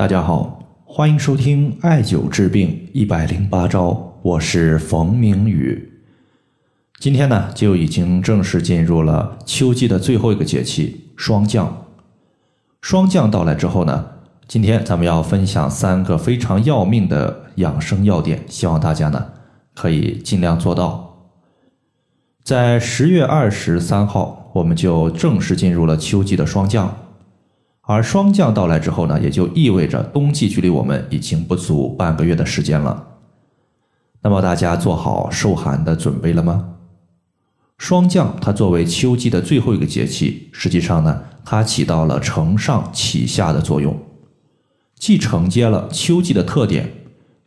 大家好，欢迎收听艾灸治病一百零八招，我是冯明宇。今天呢，就已经正式进入了秋季的最后一个节气——霜降。霜降到来之后呢，今天咱们要分享三个非常要命的养生要点，希望大家呢可以尽量做到。在十月二十三号，我们就正式进入了秋季的霜降。而霜降到来之后呢，也就意味着冬季距离我们已经不足半个月的时间了。那么大家做好受寒的准备了吗？霜降它作为秋季的最后一个节气，实际上呢，它起到了承上启下的作用，既承接了秋季的特点，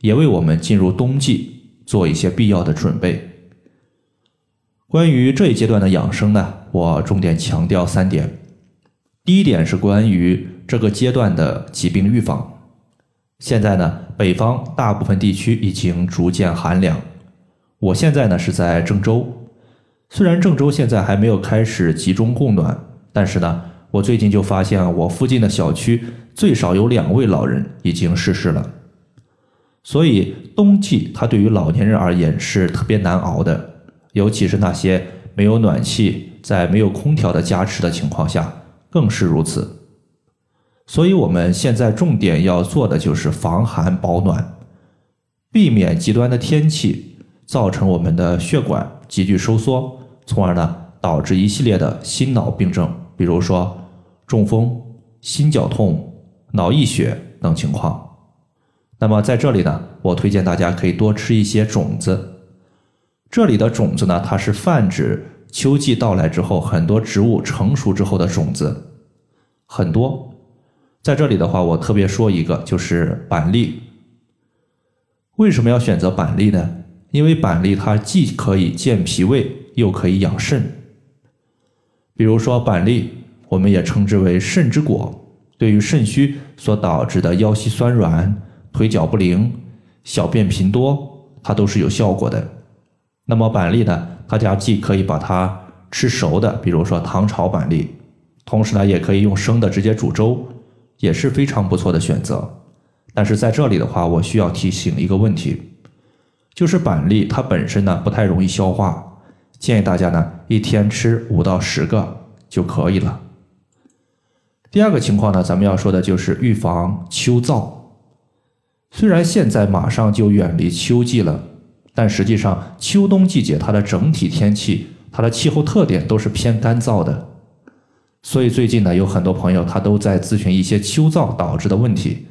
也为我们进入冬季做一些必要的准备。关于这一阶段的养生呢，我重点强调三点。第一点是关于这个阶段的疾病预防。现在呢，北方大部分地区已经逐渐寒凉。我现在呢是在郑州，虽然郑州现在还没有开始集中供暖，但是呢，我最近就发现我附近的小区最少有两位老人已经逝世了。所以冬季它对于老年人而言是特别难熬的，尤其是那些没有暖气、在没有空调的加持的情况下。更是如此，所以我们现在重点要做的就是防寒保暖，避免极端的天气造成我们的血管急剧收缩，从而呢导致一系列的心脑病症，比如说中风、心绞痛、脑溢血等情况。那么在这里呢，我推荐大家可以多吃一些种子。这里的种子呢，它是泛指。秋季到来之后，很多植物成熟之后的种子很多，在这里的话，我特别说一个，就是板栗。为什么要选择板栗呢？因为板栗它既可以健脾胃，又可以养肾。比如说板栗，我们也称之为肾之果，对于肾虚所导致的腰膝酸软、腿脚不灵、小便频多，它都是有效果的。那么板栗呢？大家既可以把它吃熟的，比如说糖炒板栗，同时呢，也可以用生的直接煮粥，也是非常不错的选择。但是在这里的话，我需要提醒一个问题，就是板栗它本身呢不太容易消化，建议大家呢一天吃五到十个就可以了。第二个情况呢，咱们要说的就是预防秋燥。虽然现在马上就远离秋季了。但实际上，秋冬季节它的整体天气、它的气候特点都是偏干燥的，所以最近呢，有很多朋友他都在咨询一些秋燥导致的问题，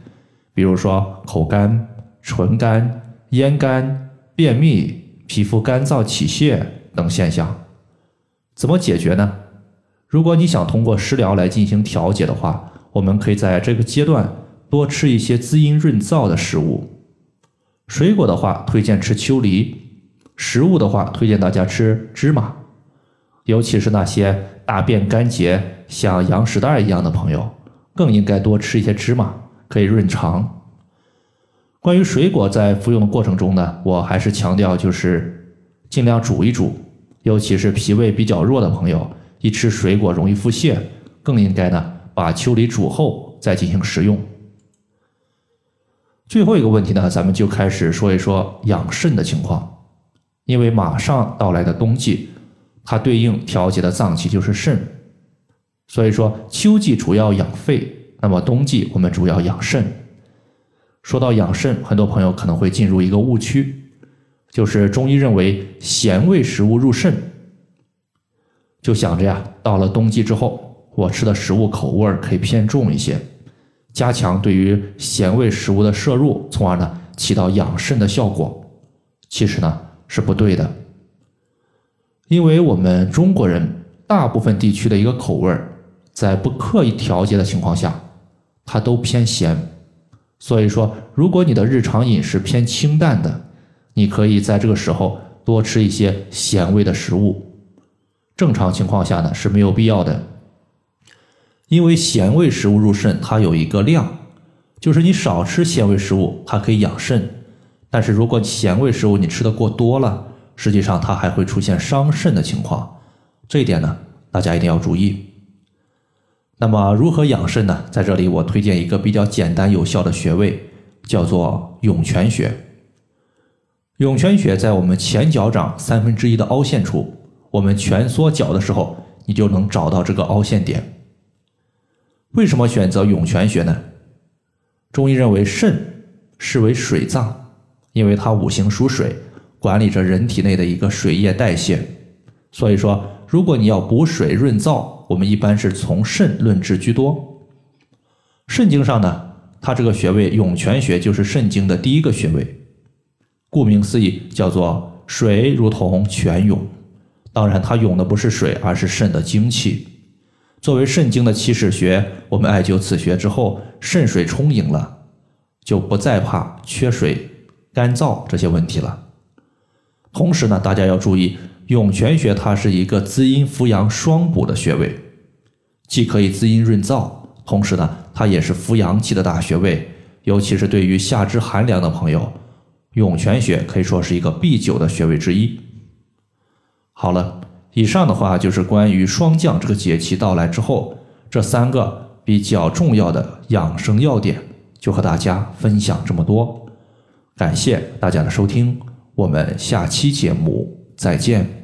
比如说口干、唇干、咽干、便秘、皮肤干燥起屑等现象，怎么解决呢？如果你想通过食疗来进行调节的话，我们可以在这个阶段多吃一些滋阴润燥的食物。水果的话，推荐吃秋梨；食物的话，推荐大家吃芝麻。尤其是那些大便干结、像羊屎蛋一样的朋友，更应该多吃一些芝麻，可以润肠。关于水果在服用的过程中呢，我还是强调就是尽量煮一煮，尤其是脾胃比较弱的朋友，一吃水果容易腹泻，更应该呢把秋梨煮后再进行食用。最后一个问题呢，咱们就开始说一说养肾的情况。因为马上到来的冬季，它对应调节的脏器就是肾，所以说秋季主要养肺，那么冬季我们主要养肾。说到养肾，很多朋友可能会进入一个误区，就是中医认为咸味食物入肾，就想着呀，到了冬季之后，我吃的食物口味可以偏重一些。加强对于咸味食物的摄入，从而呢起到养肾的效果，其实呢是不对的。因为我们中国人大部分地区的一个口味，在不刻意调节的情况下，它都偏咸。所以说，如果你的日常饮食偏清淡的，你可以在这个时候多吃一些咸味的食物。正常情况下呢是没有必要的。因为咸味食物入肾，它有一个量，就是你少吃咸味食物，它可以养肾。但是如果咸味食物你吃的过多了，实际上它还会出现伤肾的情况。这一点呢，大家一定要注意。那么如何养肾呢？在这里我推荐一个比较简单有效的穴位，叫做涌泉穴。涌泉穴在我们前脚掌三分之一的凹陷处，我们蜷缩脚的时候，你就能找到这个凹陷点。为什么选择涌泉穴呢？中医认为肾是为水脏，因为它五行属水，管理着人体内的一个水液代谢。所以说，如果你要补水润燥，我们一般是从肾论治居多。肾经上呢，它这个穴位涌泉穴就是肾经的第一个穴位。顾名思义，叫做水如同泉涌。当然，它涌的不是水，而是肾的精气。作为肾经的起始穴，我们艾灸此穴之后，肾水充盈了，就不再怕缺水、干燥这些问题了。同时呢，大家要注意，涌泉穴它是一个滋阴扶阳双补的穴位，既可以滋阴润燥，同时呢，它也是扶阳气的大穴位，尤其是对于下肢寒凉的朋友。涌泉穴可以说是一个必灸的穴位之一。好了，以上的话就是关于霜降这个节气到来之后，这三个比较重要的养生要点，就和大家分享这么多。感谢大家的收听，我们下期节目再见。